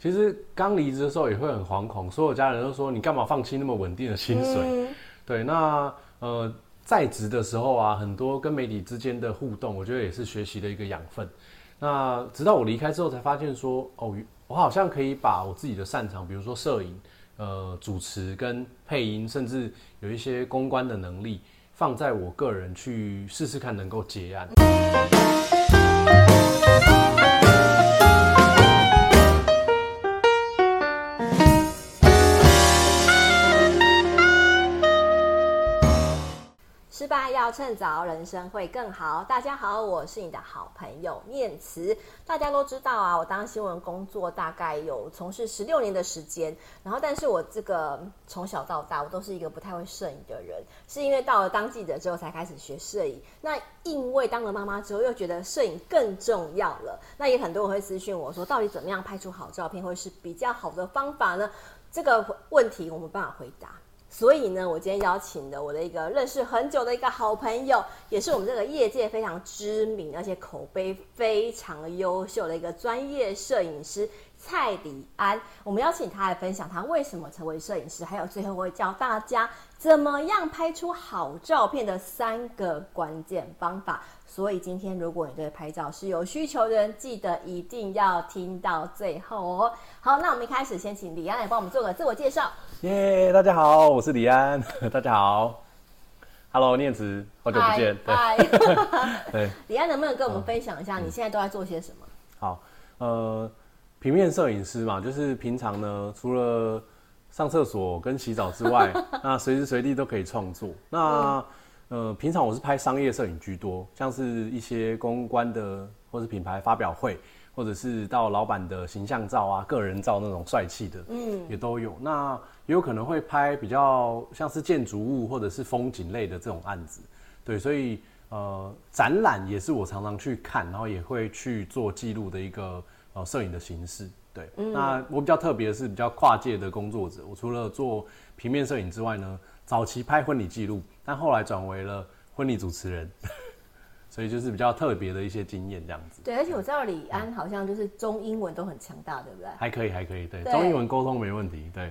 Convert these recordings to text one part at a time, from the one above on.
其实刚离职的时候也会很惶恐，所有家人都说你干嘛放弃那么稳定的薪水？嗯、对，那呃在职的时候啊，很多跟媒体之间的互动，我觉得也是学习的一个养分。那直到我离开之后，才发现说，哦，我好像可以把我自己的擅长，比如说摄影、呃主持跟配音，甚至有一些公关的能力，放在我个人去试试看，能够结案。趁早，人生会更好。大家好，我是你的好朋友念慈。大家都知道啊，我当新闻工作大概有从事十六年的时间。然后，但是我这个从小到大，我都是一个不太会摄影的人，是因为到了当记者之后才开始学摄影。那因为当了妈妈之后，又觉得摄影更重要了。那也很多人会私讯我说，到底怎么样拍出好照片，会是比较好的方法呢？这个问题我没办法回答。所以呢，我今天邀请的我的一个认识很久的一个好朋友，也是我们这个业界非常知名，而且口碑非常优秀的一个专业摄影师蔡李安。我们邀请他来分享他为什么成为摄影师，还有最后会教大家怎么样拍出好照片的三个关键方法。所以今天如果你对拍照是有需求的人，记得一定要听到最后哦。好，那我们一开始先请李安来帮我们做个自我介绍。耶，yeah, 大家好，我是李安。大家好，Hello，念慈，好久不见。嗨，对，李安能不能跟我们分享一下你现在都在做些什么？嗯、好，呃，平面摄影师嘛，就是平常呢，除了上厕所跟洗澡之外，那随时随地都可以创作。那、嗯、呃，平常我是拍商业摄影居多，像是一些公关的或是品牌发表会。或者是到老板的形象照啊、个人照那种帅气的，嗯，也都有。那也有可能会拍比较像是建筑物或者是风景类的这种案子，对。所以呃，展览也是我常常去看，然后也会去做记录的一个呃摄影的形式，对。嗯，那我比较特别的是比较跨界的工作者，我除了做平面摄影之外呢，早期拍婚礼记录，但后来转为了婚礼主持人。所以就是比较特别的一些经验这样子。对，而且我知道李安好像就是中英文都很强大，对不对？还可以，还可以，对，对中英文沟通没问题，对。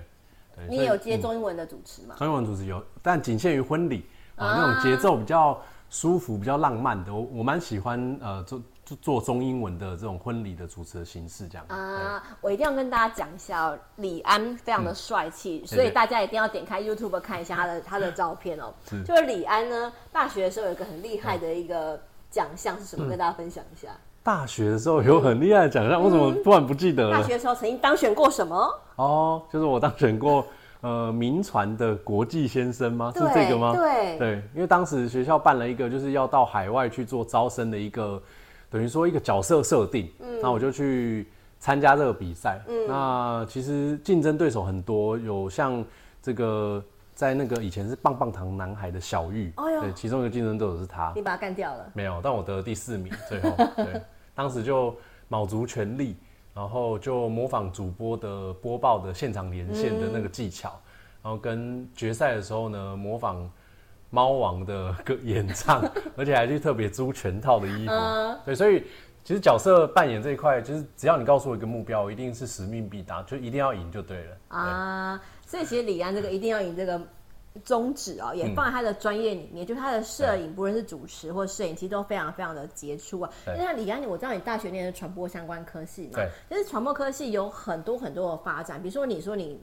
对你也有接中英文的主持吗？嗯、中英文主持有，但仅限于婚礼那种节奏比较舒服、比较浪漫的，我我蛮喜欢呃做做做中英文的这种婚礼的主持的形式这样。啊，我一定要跟大家讲一下哦，李安非常的帅气，嗯、所以大家一定要点开 YouTube 看一下他的他的照片哦。是就是李安呢，大学的时候有一个很厉害的一个。奖项是什么？跟大家分享一下。大学的时候有很厉害的奖项，我怎么突然不记得了？大学的时候曾经当选过什么？哦，就是我当选过 呃民传的国际先生吗？是这个吗？对对，因为当时学校办了一个就是要到海外去做招生的一个，等于说一个角色设定，嗯，那我就去参加这个比赛。嗯，那其实竞争对手很多，有像这个。在那个以前是棒棒糖男孩的小玉，对，其中一个竞争对手是他，你把他干掉了？没有，但我得了第四名，最后，对，当时就卯足全力，然后就模仿主播的播报的现场连线的那个技巧，嗯、然后跟决赛的时候呢，模仿猫王的 歌演唱，而且还去特别租全套的衣服，嗯、对，所以其实角色扮演这一块，就是只要你告诉我一个目标，一定是使命必达，就一定要赢就对了。啊。对所以其实李安这个一定要以这个宗旨哦，也放在他的专业里面，嗯、就是他的摄影，不论是主持或摄影，其实都非常非常的杰出啊。那像李安，我知道你大学念的传播相关科系嘛，对，其实传播科系有很多很多的发展，比如说你说你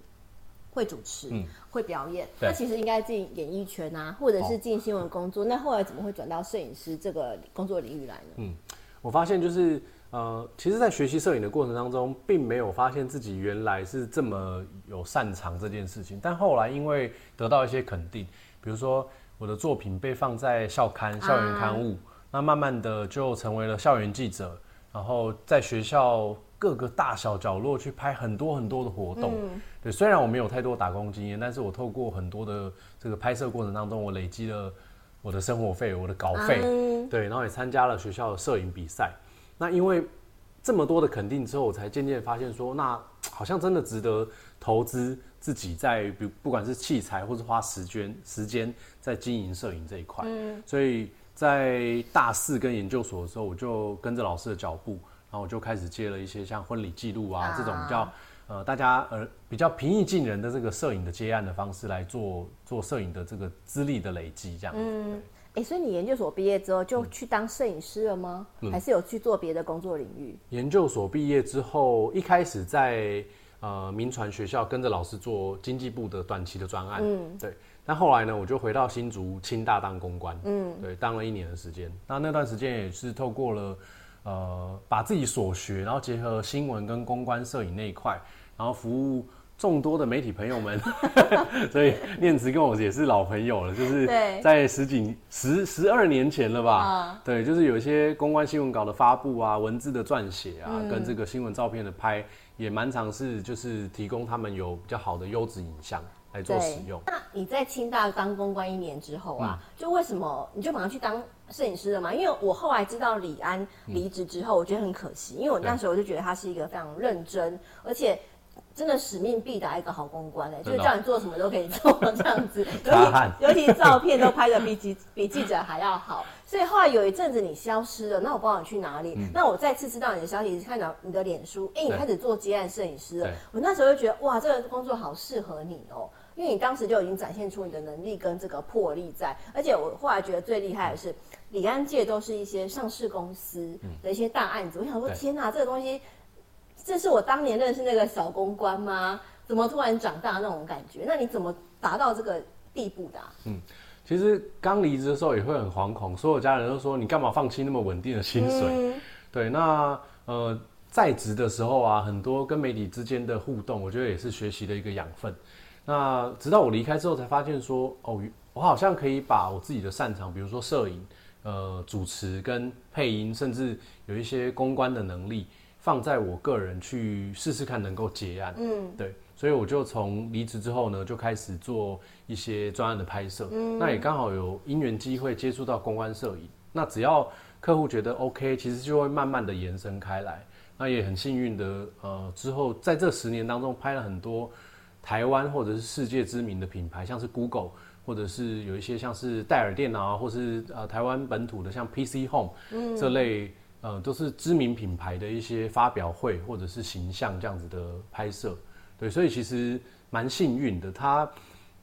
会主持，嗯、会表演，那其实应该进演艺圈啊，或者是进新闻工作，哦、那后来怎么会转到摄影师这个工作领域来呢？嗯，我发现就是。呃，其实，在学习摄影的过程当中，并没有发现自己原来是这么有擅长这件事情。但后来，因为得到一些肯定，比如说我的作品被放在校刊、校园刊物，啊、那慢慢的就成为了校园记者，然后在学校各个大小角落去拍很多很多的活动。嗯、对，虽然我没有太多打工经验，但是我透过很多的这个拍摄过程当中，我累积了我的生活费、我的稿费，啊、对，然后也参加了学校的摄影比赛。那因为这么多的肯定之后，我才渐渐发现说，那 好像真的值得投资自己在，比不管是器材或是花时间时间在经营摄影这一块。嗯，所以在大四跟研究所的时候，我就跟着老师的脚步，然后我就开始接了一些像婚礼记录啊这种比较呃大家呃比较平易近人的这个摄影的接案的方式来做做摄影的这个资历的累积，这样子。嗯哎、欸，所以你研究所毕业之后就去当摄影师了吗？嗯、还是有去做别的工作领域？研究所毕业之后，一开始在呃民传学校跟着老师做经济部的短期的专案，嗯，对。但后来呢，我就回到新竹清大当公关，嗯，对，当了一年的时间。那那段时间也是透过了呃把自己所学，然后结合新闻跟公关摄影那一块，然后服务。众多的媒体朋友们，所以念慈跟我也是老朋友了，就是在十几十十二年前了吧？对，就是有一些公关新闻稿的发布啊，文字的撰写啊，跟这个新闻照片的拍，也蛮尝试就是提供他们有比较好的优质影像来做使用。那你在清大当公关一年之后啊，就为什么你就马上去当摄影师了嘛？因为我后来知道李安离职之后，我觉得很可惜，因为我那时候就觉得他是一个非常认真，而且。真的使命必达一个好公关哎、欸，就是叫你做什么都可以做这样子，尤其尤其照片都拍的 比记比记者还要好。所以后来有一阵子你消失了，那我不知道你去哪里。嗯、那我再次知道你的消息，是看到你的脸书，哎、欸，你开始做接案摄影师了。我那时候就觉得哇，这个工作好适合你哦、喔，因为你当时就已经展现出你的能力跟这个魄力在。而且我后来觉得最厉害的是，李安界都是一些上市公司的一些大案子。我想说，天哪，这个东西。这是我当年认识那个小公关吗？怎么突然长大那种感觉？那你怎么达到这个地步的啊？嗯，其实刚离职的时候也会很惶恐，所有家人都说，你干嘛放弃那么稳定的薪水？嗯、对，那呃在职的时候啊，很多跟媒体之间的互动，我觉得也是学习的一个养分。那直到我离开之后，才发现说，哦，我好像可以把我自己的擅长，比如说摄影、呃主持跟配音，甚至有一些公关的能力。放在我个人去试试看能够结案，嗯，对，所以我就从离职之后呢，就开始做一些专案的拍摄，嗯，那也刚好有因缘机会接触到公关摄影，那只要客户觉得 OK，其实就会慢慢的延伸开来，那也很幸运的，呃，之后在这十年当中拍了很多台湾或者是世界知名的品牌，像是 Google，或者是有一些像是戴尔电脑啊，或是呃台湾本土的像 PC Home，嗯，这类。呃，都是知名品牌的一些发表会或者是形象这样子的拍摄，对，所以其实蛮幸运的。它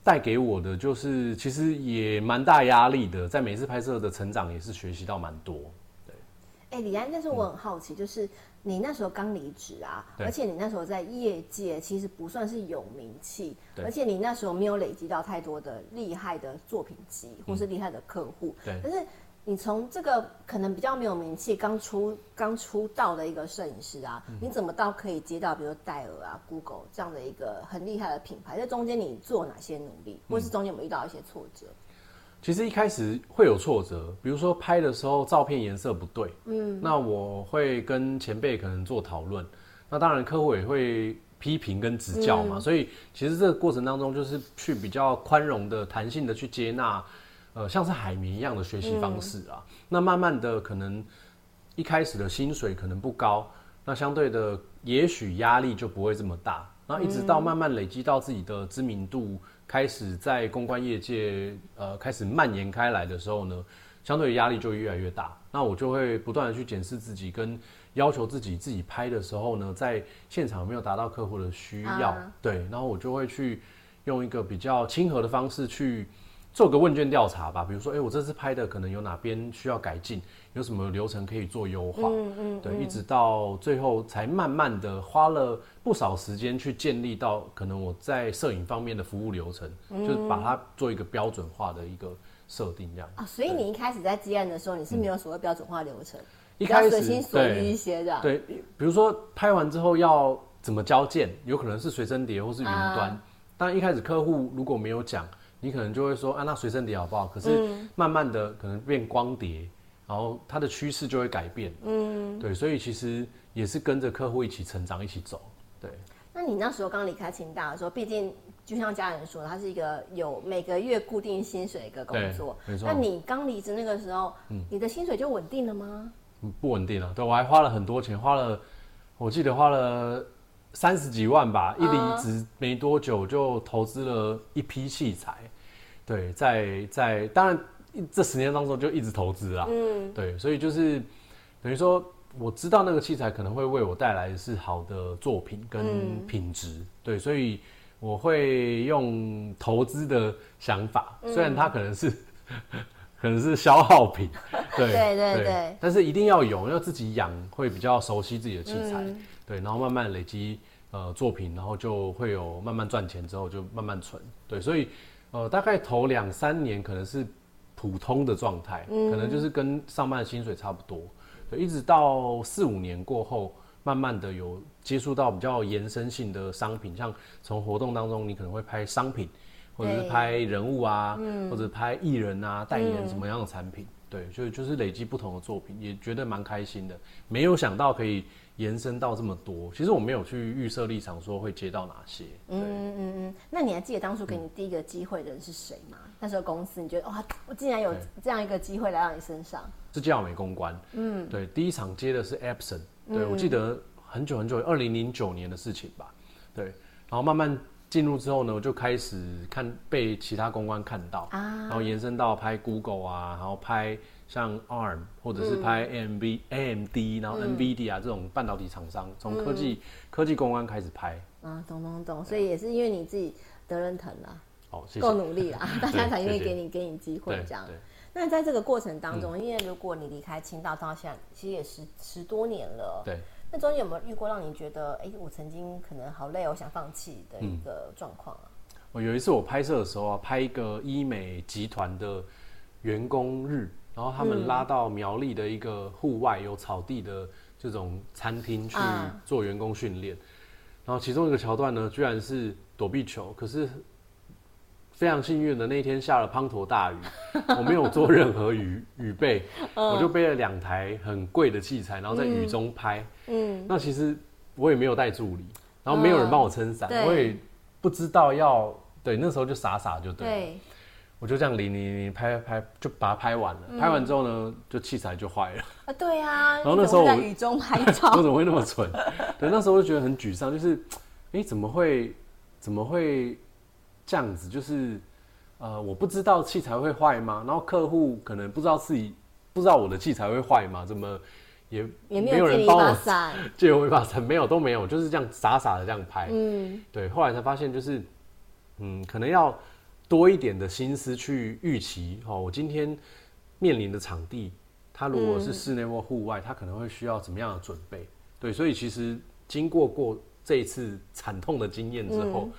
带给我的就是其实也蛮大压力的，在每次拍摄的成长也是学习到蛮多。对，哎、欸，李安，但是我很好奇，就是你那时候刚离职啊，而且你那时候在业界其实不算是有名气，而且你那时候没有累积到太多的厉害的作品集或是厉害的客户，对，但是。你从这个可能比较没有名气、刚出刚出道的一个摄影师啊，嗯、你怎么到可以接到比如戴尔啊、Google 这样的一个很厉害的品牌？在中间你做哪些努力，或是中间有没有遇到一些挫折？其实一开始会有挫折，比如说拍的时候照片颜色不对，嗯，那我会跟前辈可能做讨论，那当然客户也会批评跟指教嘛，嗯、所以其实这个过程当中就是去比较宽容的、弹性的去接纳。呃，像是海绵一样的学习方式啊，嗯、那慢慢的可能一开始的薪水可能不高，那相对的也许压力就不会这么大，然后一直到慢慢累积到自己的知名度，开始在公关业界呃开始蔓延开来的时候呢，相对的压力就越来越大。那我就会不断的去检视自己，跟要求自己自己拍的时候呢，在现场有没有达到客户的需要，啊、对，然后我就会去用一个比较亲和的方式去。做个问卷调查吧，比如说，哎、欸，我这次拍的可能有哪边需要改进，有什么流程可以做优化，嗯嗯，对，一直到最后才慢慢的花了不少时间去建立到可能我在摄影方面的服务流程，嗯、就是把它做一个标准化的一个设定这样。啊，所以你一开始在接案的时候，你是没有所谓标准化流程，一开始随心所欲一些的。对，比如说拍完之后要怎么交件，有可能是随身碟或是云端，但、啊、一开始客户如果没有讲。你可能就会说啊，那随身碟好不好？可是慢慢的可能变光碟，嗯、然后它的趋势就会改变。嗯，对，所以其实也是跟着客户一起成长，一起走。对。那你那时候刚离开清大的时候，毕竟就像家人说，他是一个有每个月固定薪水的一个工作。没错。那你刚离职那个时候，嗯、你的薪水就稳定了吗？不稳定了，对，我还花了很多钱，花了，我记得花了三十几万吧。一离职没多久就投资了一批器材。对，在在当然这十年当中就一直投资啊，嗯，对，所以就是等于说我知道那个器材可能会为我带来的是好的作品跟品质，嗯、对，所以我会用投资的想法，虽然它可能是、嗯、可能是消耗品，对对对对，对，但是一定要有，要自己养会比较熟悉自己的器材，嗯、对，然后慢慢累积呃作品，然后就会有慢慢赚钱之后就慢慢存，对，所以呃大概头两三年可能是普通的状态，嗯、可能就是跟上班的薪水差不多。一直到四五年过后，慢慢的有接触到比较延伸性的商品，像从活动当中，你可能会拍商品，或者是拍人物啊，嗯、或者拍艺人啊，代言什么样的产品，嗯、对，就就是累积不同的作品，也觉得蛮开心的。没有想到可以延伸到这么多，其实我没有去预设立场说会接到哪些。嗯嗯嗯，那你还记得当初给你第一个机会的人是谁吗？嗯、那时候公司你觉得哇，我竟然有这样一个机会来到你身上。是健美公关，嗯，对，第一场接的是 Epson，对、嗯、我记得很久很久，二零零九年的事情吧，对，然后慢慢进入之后呢，我就开始看被其他公关看到，啊，然后延伸到拍 Google 啊，然后拍像 ARM 或者是拍 AMB、嗯、AMD，然后 NVIDIA 这种半导体厂商，从科技、嗯、科技公关开始拍，啊，懂懂懂，所以也是因为你自己得人疼了，哦，谢谢，够努力了，大家才愿意给你给你机会这样。那在这个过程当中，嗯、因为如果你离开青岛到现在，其实也十十多年了。对。那中间有没有遇过让你觉得，哎、欸，我曾经可能好累，我想放弃的一个状况啊？我、嗯、有一次我拍摄的时候啊，拍一个医美集团的员工日，然后他们拉到苗栗的一个户外有草地的这种餐厅去做员工训练，啊、然后其中一个桥段呢，居然是躲避球，可是。非常幸运的那一天下了滂沱大雨，我没有做任何雨雨备，我就背了两台很贵的器材，然后在雨中拍。嗯，那其实我也没有带助理，然后没有人帮我撑伞，我也不知道要对，那时候就傻傻就对，对，我就这样淋淋淋拍拍，就把它拍完了。拍完之后呢，就器材就坏了。啊，对啊。然后那时候我在雨中拍照，我怎么会那么蠢？对，那时候就觉得很沮丧，就是哎，怎么会，怎么会？这样子就是，呃，我不知道器材会坏吗？然后客户可能不知道自己不知道我的器材会坏吗？怎么也也没有人帮我 借我一把伞，没有都没有，就是这样傻傻的这样拍。嗯，对。后来才发现就是，嗯，可能要多一点的心思去预期哦。我今天面临的场地，它如果是室内或户外，它可能会需要怎么样的准备？对，所以其实经过过这一次惨痛的经验之后。嗯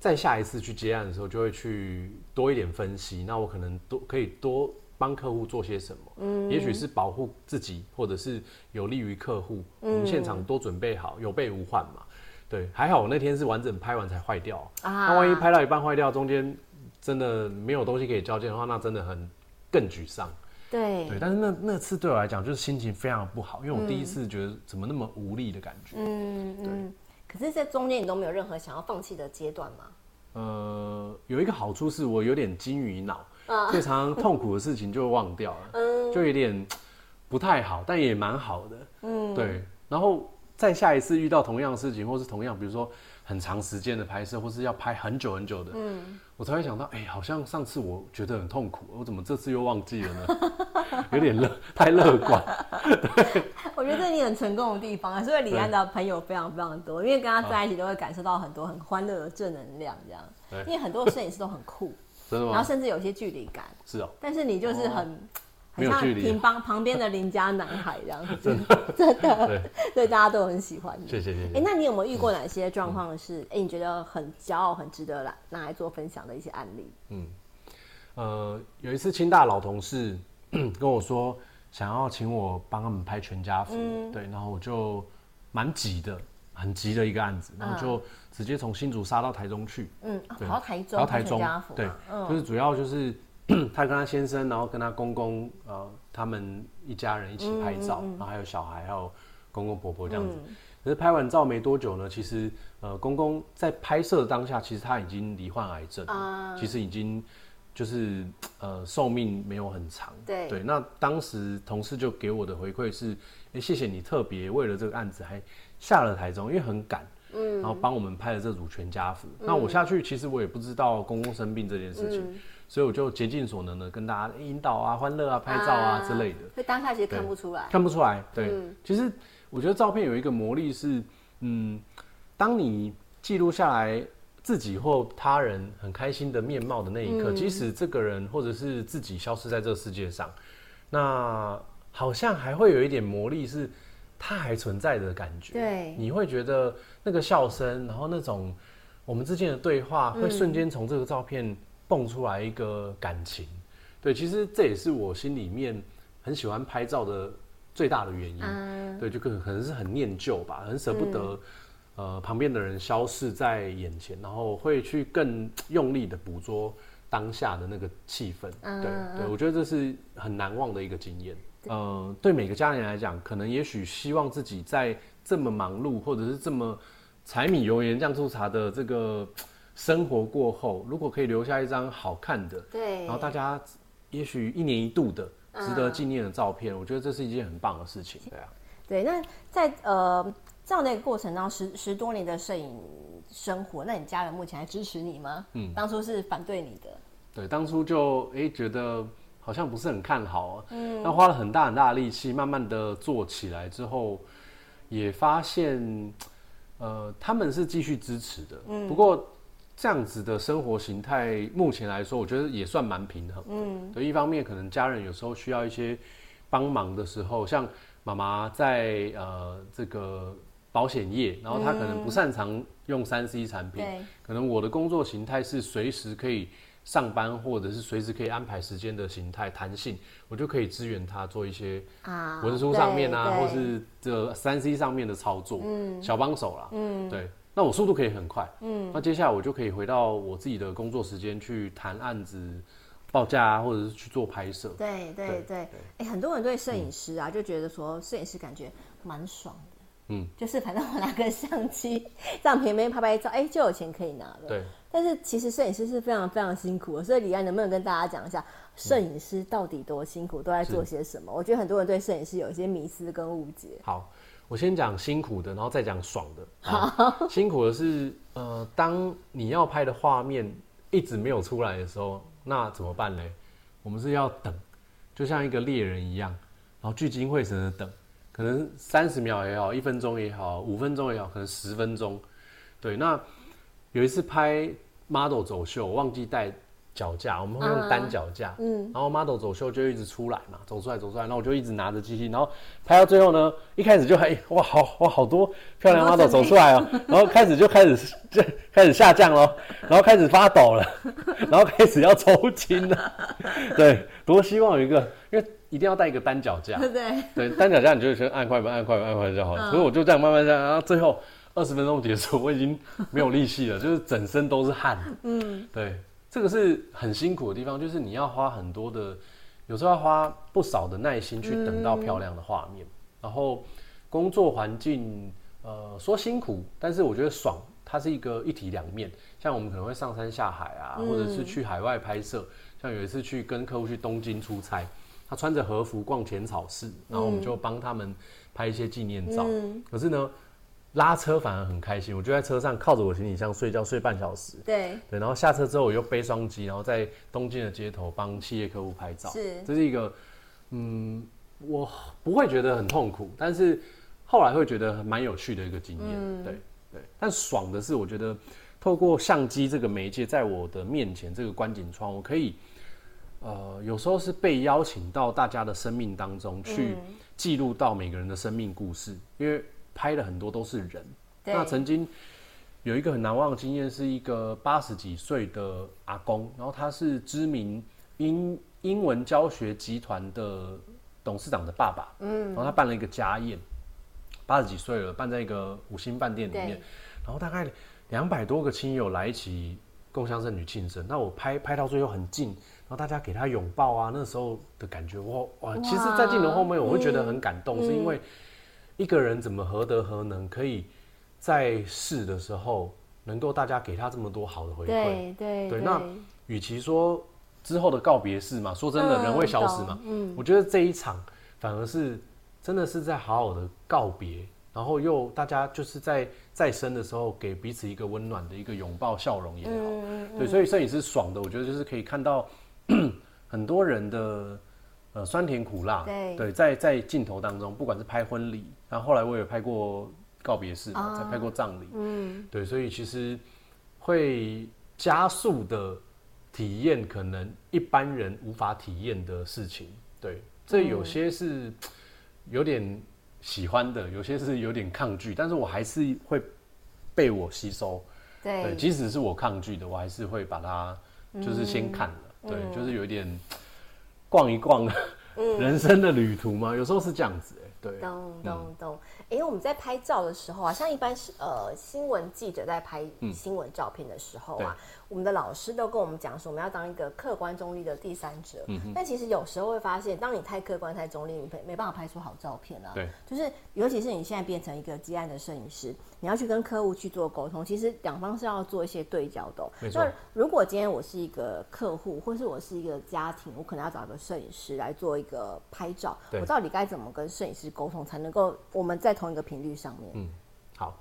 再下一次去接案的时候，就会去多一点分析。那我可能多可以多帮客户做些什么？嗯，也许是保护自己，或者是有利于客户。嗯，我们现场多准备好，有备无患嘛。对，还好我那天是完整拍完才坏掉。啊，那万一拍到一半坏掉，中间真的没有东西可以交接的话，那真的很更沮丧。对对，但是那那次对我来讲就是心情非常不好，因为我第一次觉得怎么那么无力的感觉。嗯嗯。对可是，在中间你都没有任何想要放弃的阶段吗？呃，有一个好处是我有点金鱼脑，啊、所以常常痛苦的事情就忘掉了，嗯，就有点不太好，但也蛮好的，嗯，对。然后再下一次遇到同样的事情，或是同样，比如说。很长时间的拍摄，或是要拍很久很久的，嗯，我才会想到，哎、欸，好像上次我觉得很痛苦，我怎么这次又忘记了呢？有点乐，太乐观。我觉得这是你很成功的地方，所以李安的朋友非常非常多，因为跟他在一起都会感受到很多很欢乐的正能量，这样。对因为很多摄影师都很酷，真的吗？然后甚至有些距离感，是哦。但是你就是很。哦没有距离，像旁旁边的邻家男孩这样子，真的，真的，对，对，大家都很喜欢。谢谢谢谢。哎、欸，那你有没有遇过哪些状况是，哎、你觉得很骄傲、很值得来拿来做分享的一些案例？嗯，呃，有一次清大老同事 跟我说，想要请我帮他们拍全家福，嗯、对，然后我就蛮急的，很急的一个案子，然后就直接从新竹杀到台中去，嗯，跑到台中，跑到台中，对，嗯、就是主要就是。他跟她先生，然后跟她公公，呃，他们一家人一起拍照，嗯嗯嗯、然后还有小孩，还有公公婆婆这样子。嗯、可是拍完照没多久呢，其实呃，公公在拍摄的当下，其实他已经罹患癌症，啊、其实已经就是呃寿命没有很长。对对，那当时同事就给我的回馈是，哎、欸，谢谢你特别为了这个案子还下了台中，因为很赶。嗯，然后帮我们拍了这组全家福。嗯、那我下去，其实我也不知道公公生病这件事情，嗯、所以我就竭尽所能的跟大家引导啊、欢乐啊、拍照啊之类的。所以当下其实看不出来，看不出来。对，嗯、其实我觉得照片有一个魔力是，嗯，当你记录下来自己或他人很开心的面貌的那一刻，嗯、即使这个人或者是自己消失在这个世界上，那好像还会有一点魔力是。它还存在的感觉，对，你会觉得那个笑声，然后那种我们之间的对话，会瞬间从这个照片蹦出来一个感情。嗯、对，其实这也是我心里面很喜欢拍照的最大的原因。嗯、对，就可可能是很念旧吧，很舍不得，嗯、呃，旁边的人消逝在眼前，然后会去更用力的捕捉当下的那个气氛。嗯、对，对，我觉得这是很难忘的一个经验。对呃，对每个家人来讲，可能也许希望自己在这么忙碌，或者是这么柴米油盐酱醋茶的这个生活过后，如果可以留下一张好看的，对，然后大家也许一年一度的值得纪念的照片，嗯、我觉得这是一件很棒的事情。对啊，对，那在呃这样的一个过程当中，十十多年的摄影生活，那你家人目前还支持你吗？嗯，当初是反对你的。对，当初就哎、欸、觉得。好像不是很看好啊，嗯，那花了很大很大的力气，慢慢的做起来之后，也发现，呃，他们是继续支持的，嗯，不过这样子的生活形态，目前来说，我觉得也算蛮平衡的，嗯，对，一方面可能家人有时候需要一些帮忙的时候，像妈妈在呃这个保险业，然后她可能不擅长用三 C 产品，对，可能我的工作形态是随时可以。上班或者是随时可以安排时间的形态弹性，我就可以支援他做一些啊文书上面啊，或是这三 C 上面的操作，嗯，小帮手啦，嗯，对，那我速度可以很快，嗯，那接下来我就可以回到我自己的工作时间去谈案子、报价啊，或者是去做拍摄。对对对，哎，很多人对摄影师啊就觉得说摄影师感觉蛮爽的，嗯，就是反正我拿个相机这样平平拍拍照，哎，就有钱可以拿了，对。但是其实摄影师是非常非常辛苦的，所以李安能不能跟大家讲一下，摄影师到底多辛苦，都在做些什么？我觉得很多人对摄影师有一些迷思跟误解。好，我先讲辛苦的，然后再讲爽的。好，辛苦的是，呃，当你要拍的画面一直没有出来的时候，那怎么办呢？我们是要等，就像一个猎人一样，然后聚精会神的等，可能三十秒也好，一分钟也好，五分钟也好，可能十分钟。对，那。有一次拍 model 走秀，我忘记带脚架，我们会用单脚架，嗯，然后 model 走秀就一直出来嘛，走出来走出来，然后我就一直拿着机器，然后拍到最后呢，一开始就还哇好哇好多漂亮 model 走出来哦，然后开始就开始 就开始下降咯，然后开始发抖了，然后开始要抽筋了，对，多希望有一个，因为一定要带一个单脚架，对。对，单脚架你就先按快门按快门按快门就好了，所以我就这样慢慢这样，然后最后。二十分钟结束，我已经没有力气了，就是整身都是汗。嗯，对，这个是很辛苦的地方，就是你要花很多的，有时候要花不少的耐心去等到漂亮的画面。嗯、然后工作环境，呃，说辛苦，但是我觉得爽，它是一个一体两面。像我们可能会上山下海啊，或者是去海外拍摄。像有一次去跟客户去东京出差，他穿着和服逛浅草寺，然后我们就帮他们拍一些纪念照。嗯、可是呢，拉车反而很开心，我就在车上靠着我行李箱睡觉，睡半小时。对对，然后下车之后我又背双机，然后在东京的街头帮企业客户拍照。是，这是一个，嗯，我不会觉得很痛苦，但是后来会觉得蛮有趣的一个经验。嗯、对对，但爽的是，我觉得透过相机这个媒介，在我的面前这个观景窗，我可以，呃，有时候是被邀请到大家的生命当中去记录到每个人的生命故事，因为。拍的很多都是人，那曾经有一个很难忘的经验，是一个八十几岁的阿公，然后他是知名英英文教学集团的董事长的爸爸，嗯，然后他办了一个家宴，八十几岁了，办在一个五星饭店里面，然后大概两百多个亲友来一起共襄盛举庆生，那我拍拍到最后很近，然后大家给他拥抱啊，那时候的感觉，我哇，其实，在镜头后面我会觉得很感动，嗯、是因为。一个人怎么何德何能，可以在世的时候能够大家给他这么多好的回馈？对对对。那与其说之后的告别式嘛，说真的，人会消失嘛。嗯。我觉得这一场反而是真的是在好好的告别然后又大家就是在再生的时候给彼此一个温暖的一个拥抱、笑容也好，嗯嗯、对，所以摄影师爽的，我觉得就是可以看到 很多人的呃酸甜苦辣，对，对在在镜头当中，不管是拍婚礼，然后后来我也拍过告别式，再、啊、拍过葬礼，嗯，对，所以其实会加速的体验可能一般人无法体验的事情，对，这有些是有点。喜欢的有些是有点抗拒，但是我还是会被我吸收。对，对，即使是我抗拒的，我还是会把它就是先看了。嗯、对，就是有一点逛一逛人生的旅途嘛，有时候是这样子。对，咚咚咚。哎、欸，我们在拍照的时候啊，像一般是呃新闻记者在拍新闻照片的时候啊。嗯我们的老师都跟我们讲说，我们要当一个客观中立的第三者。嗯哼。但其实有时候会发现，当你太客观、太中立，你没没办法拍出好照片啊。对。就是，尤其是你现在变成一个接案的摄影师，你要去跟客户去做沟通，其实两方是要做一些对焦的。那如果今天我是一个客户，或是我是一个家庭，我可能要找一个摄影师来做一个拍照。对。我到底该怎么跟摄影师沟通，才能够我们在同一个频率上面？嗯，好。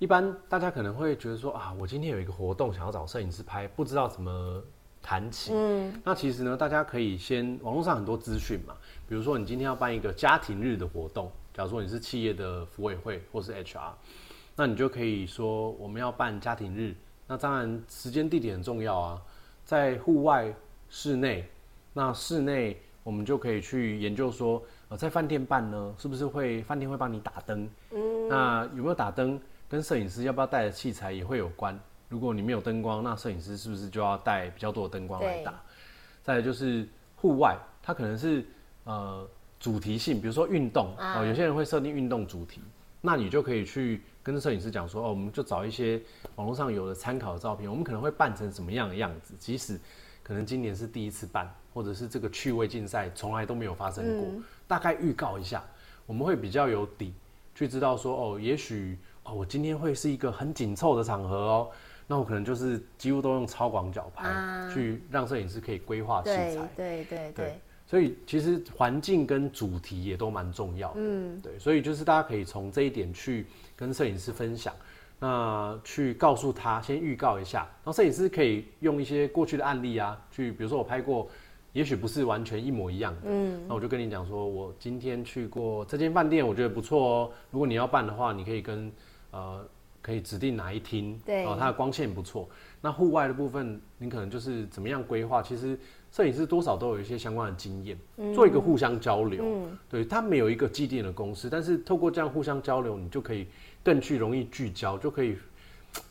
一般大家可能会觉得说啊，我今天有一个活动，想要找摄影师拍，不知道怎么谈起。嗯，那其实呢，大家可以先网络上很多资讯嘛，比如说你今天要办一个家庭日的活动，假如说你是企业的服委会或是 HR，那你就可以说我们要办家庭日。那当然时间地点很重要啊，在户外、室内。那室内我们就可以去研究说，呃，在饭店办呢，是不是会饭店会帮你打灯？嗯，那有没有打灯？跟摄影师要不要带的器材也会有关。如果你没有灯光，那摄影师是不是就要带比较多的灯光来打？再来就是户外，它可能是呃主题性，比如说运动啊、呃，有些人会设定运动主题，那你就可以去跟摄影师讲说哦，我们就找一些网络上有的参考的照片，我们可能会办成什么样的样子？即使可能今年是第一次办，或者是这个趣味竞赛从来都没有发生过，嗯、大概预告一下，我们会比较有底去知道说哦，也许。哦，我今天会是一个很紧凑的场合哦，那我可能就是几乎都用超广角拍，啊、去让摄影师可以规划器材。对对对对。所以其实环境跟主题也都蛮重要的。嗯。对，所以就是大家可以从这一点去跟摄影师分享，那去告诉他，先预告一下，然后摄影师可以用一些过去的案例啊，去比如说我拍过。也许不是完全一模一样的，嗯，那我就跟你讲说，我今天去过这间饭店，我觉得不错哦。如果你要办的话，你可以跟，呃，可以指定哪一厅，对，哦，它的光线不错。那户外的部分，你可能就是怎么样规划？其实摄影师多少都有一些相关的经验，嗯，做一个互相交流。嗯，对，他没有一个既定的公司，但是透过这样互相交流，你就可以更去容易聚焦，就可以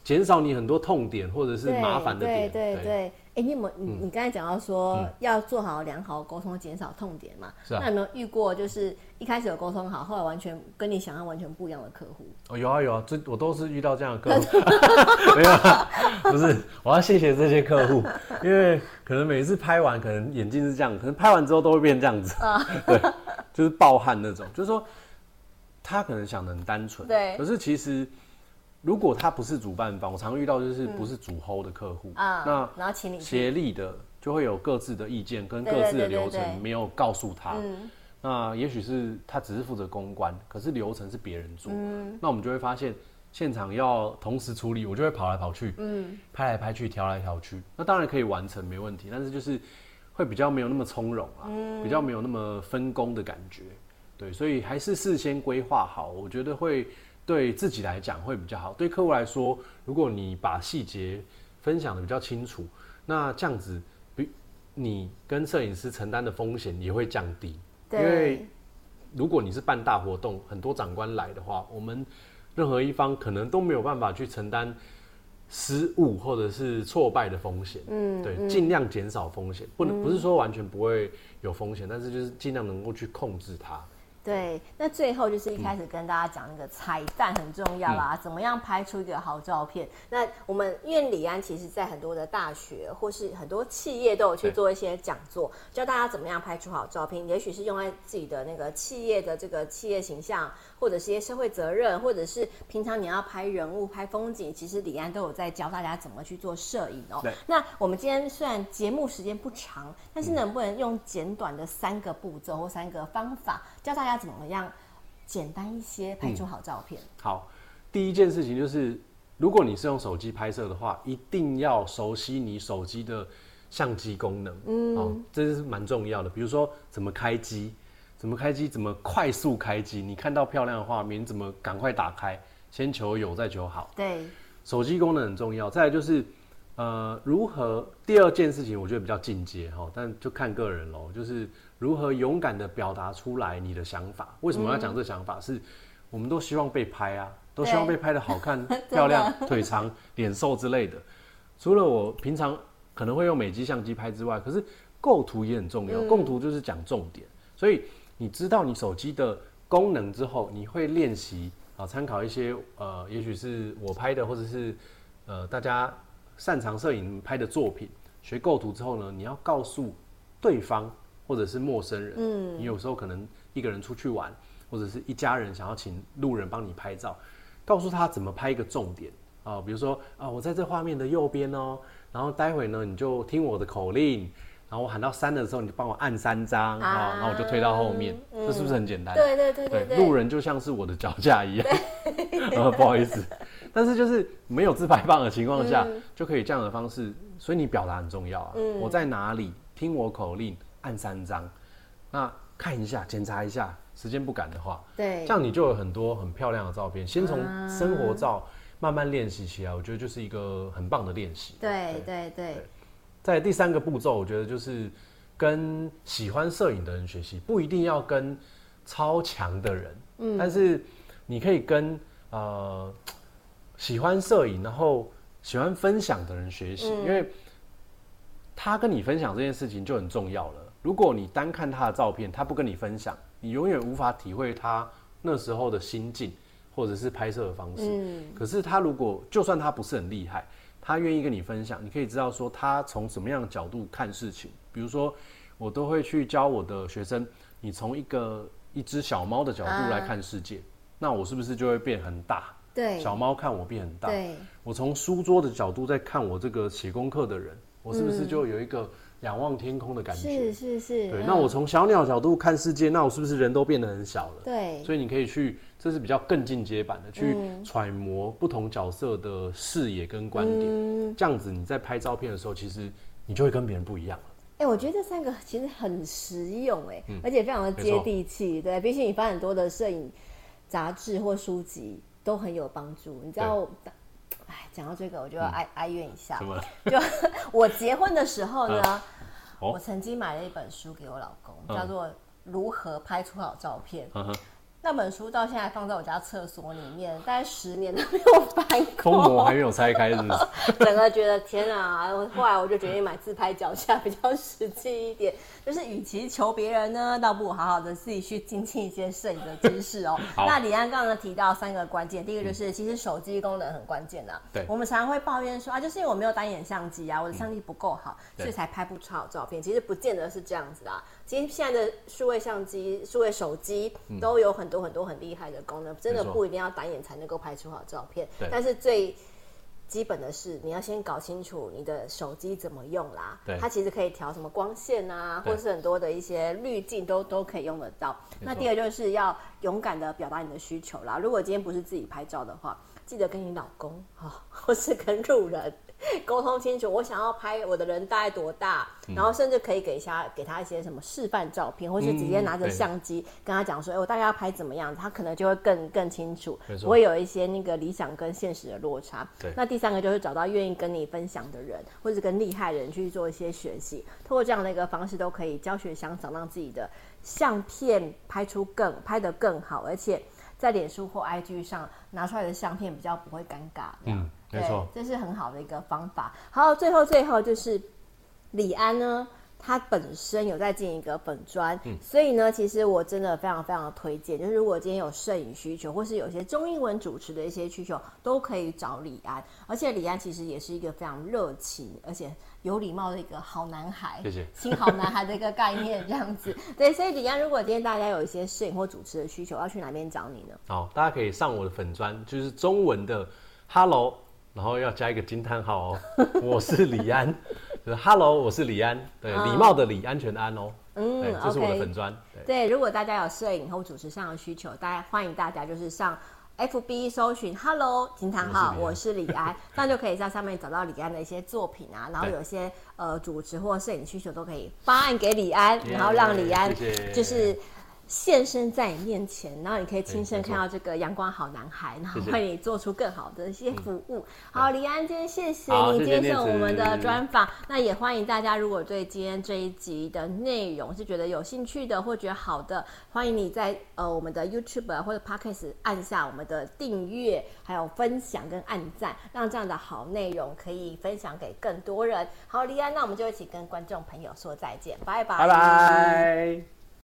减少你很多痛点或者是麻烦的点。对对对。对哎、欸，你有没有你你刚才讲到说要做好良好沟通，减少痛点嘛？是啊。那有没有遇过就是一开始有沟通好，后来完全跟你想象完全不一样的客户？哦，有啊有啊，这我都是遇到这样的客户。没有啊，不是，我要谢谢这些客户，因为可能每次拍完，可能眼睛是这样，可能拍完之后都会变这样子。啊。对，就是暴汗那种，就是说他可能想的很单纯，对，可是其实。如果他不是主办方，我常遇到就是不是主 hold 的客户，嗯、那然后请你协力的就会有各自的意见跟各自的流程没有告诉他，那也许是他只是负责公关，可是流程是别人做，嗯、那我们就会发现现场要同时处理，我就会跑来跑去，嗯，拍来拍去，调来调去，那当然可以完成没问题，但是就是会比较没有那么从容啊，嗯、比较没有那么分工的感觉，对，所以还是事先规划好，我觉得会。对自己来讲会比较好，对客户来说，如果你把细节分享的比较清楚，那这样子，比你跟摄影师承担的风险也会降低。对因为如果你是办大活动，很多长官来的话，我们任何一方可能都没有办法去承担失误或者是挫败的风险。嗯，对，尽量减少风险，不能不是说完全不会有风险，但是就是尽量能够去控制它。对，那最后就是一开始跟大家讲那个彩蛋很重要啦，嗯、怎么样拍出一个好照片？那我们因为李安其实在很多的大学或是很多企业都有去做一些讲座，教大家怎么样拍出好照片。也许是用在自己的那个企业的这个企业形象，或者是一些社会责任，或者是平常你要拍人物、拍风景，其实李安都有在教大家怎么去做摄影哦。那我们今天虽然节目时间不长，但是能不能用简短的三个步骤或三个方法教大家？怎么样简单一些拍出好照片？嗯、好，第一件事情就是，如果你是用手机拍摄的话，一定要熟悉你手机的相机功能。嗯，哦，这是蛮重要的。比如说怎么开机，怎么开机，怎么快速开机。你看到漂亮的画面，你怎么赶快打开？先求有，再求好。对，手机功能很重要。再来就是，呃，如何？第二件事情我觉得比较进阶哈，但就看个人喽。就是如何勇敢的表达出来你的想法。为什么要讲这想法？嗯、是，我们都希望被拍啊，都希望被拍的好看、漂亮、腿长、脸瘦之类的。除了我平常可能会用美机相机拍之外，可是构图也很重要。构图就是讲重点，所以你知道你手机的功能之后，你会练习。啊，参考一些呃，也许是我拍的，或者是呃大家擅长摄影拍的作品，学构图之后呢，你要告诉对方或者是陌生人，嗯，你有时候可能一个人出去玩，或者是一家人想要请路人帮你拍照，告诉他怎么拍一个重点啊，比如说啊，我在这画面的右边哦，然后待会呢你就听我的口令。然后我喊到三的时候，你就帮我按三张啊，然后我就推到后面，嗯、这是不是很简单？对对对对，路人就像是我的脚架一样，呃，不好意思，但是就是没有自拍棒的情况下，嗯、就可以这样的方式，所以你表达很重要啊。嗯、我在哪里？听我口令，按三张，那看一下，检查一下，时间不赶的话，对，这样你就有很多很漂亮的照片。先从生活照慢慢练习起来，我觉得就是一个很棒的练习。对对对。对在第三个步骤，我觉得就是跟喜欢摄影的人学习，不一定要跟超强的人，嗯，但是你可以跟呃喜欢摄影，然后喜欢分享的人学习，因为他跟你分享这件事情就很重要了。如果你单看他的照片，他不跟你分享，你永远无法体会他那时候的心境，或者是拍摄的方式。嗯，可是他如果就算他不是很厉害。他愿意跟你分享，你可以知道说他从什么样的角度看事情。比如说，我都会去教我的学生，你从一个一只小猫的角度来看世界，啊、那我是不是就会变很大？对，小猫看我变很大。对，我从书桌的角度在看我这个写功课的人，我是不是就有一个仰望天空的感觉？是是是。对，那我从小鸟角度看世界，那我是不是人都变得很小了？对，所以你可以去。这是比较更进阶版的，去揣摩不同角色的视野跟观点，嗯、这样子你在拍照片的时候，其实你就会跟别人不一样了。哎、欸，我觉得这三个其实很实用，哎，而且非常的接地气。对，毕竟你翻很多的摄影杂志或书籍都很有帮助。你知道，哎，讲到这个，我就要哀、嗯、哀怨一下。就我结婚的时候呢，啊哦、我曾经买了一本书给我老公，嗯、叫做《如何拍出好照片》。嗯那本书到现在放在我家厕所里面，大概十年都没有翻过，封膜还没有拆开，是不是？整个觉得天啊！后来我就决定买自拍脚架，比较实际一点。就是与其求别人呢，倒不如好好的自己去精进一些摄影的知识哦。那李安刚刚提到三个关键，第一个就是其实手机功能很关键的。对，我们常常会抱怨说啊，就是因为我没有单眼相机啊，我的相机不够好，嗯、所以才拍不出好照片。其实不见得是这样子的。其实现在的数位相机、数位手机都有很多很多很厉害的功能，嗯、真的不一定要单眼才能够拍出好照片。对但是最基本的是，你要先搞清楚你的手机怎么用啦。对，它其实可以调什么光线啊，对或是很多的一些滤镜都都可以用得到。那第二就是要勇敢的表达你的需求啦。如果今天不是自己拍照的话，记得跟你老公哈，或是跟路人。沟通清楚，我想要拍我的人大概多大，嗯、然后甚至可以给一下给他一些什么示范照片，或是直接拿着相机跟他讲说，哎、嗯，我大概要拍怎么样，他可能就会更更清楚，不错。会有一些那个理想跟现实的落差。对。那第三个就是找到愿意跟你分享的人，或者跟厉害的人去做一些学习，通过这样的一个方式，都可以教学相长，让自己的相片拍出更拍得更好，而且在脸书或 IG 上拿出来的相片比较不会尴尬。嗯。对，没错，这是很好的一个方法。好，最后最后就是李安呢，他本身有在进一个粉专，嗯、所以呢，其实我真的非常非常的推荐，就是如果今天有摄影需求，或是有些中英文主持的一些需求，都可以找李安。而且李安其实也是一个非常热情而且有礼貌的一个好男孩，谢谢，新好男孩的一个概念这样子。对，所以李安，如果今天大家有一些摄影或主持的需求，要去哪边找你呢？好，大家可以上我的粉专，就是中文的 Hello。然后要加一个惊叹号哦，我是李安，就是 Hello，我是李安，对，礼、嗯、貌的礼，安全的安哦。嗯，这是我的粉专。Okay, 对，如果大家有摄影或主持上的需求，大家欢迎大家就是上 FB 搜寻 Hello 惊叹号，我是李安，这样就可以在上面找到李安的一些作品啊，然后有些呃主持或摄影需求都可以发案给李安，然后让李安就是。现身在你面前，然后你可以亲身看到这个阳光好男孩，然后为你做出更好的一些服务。好，李安，今天谢谢你接受我们的专访。那也欢迎大家，如果对今天这一集的内容是觉得有兴趣的，或觉得好的，欢迎你在呃我们的 YouTube 或者 Podcast 按下我们的订阅，还有分享跟按赞，让这样的好内容可以分享给更多人。好，李安，那我们就一起跟观众朋友说再见，拜拜，拜拜。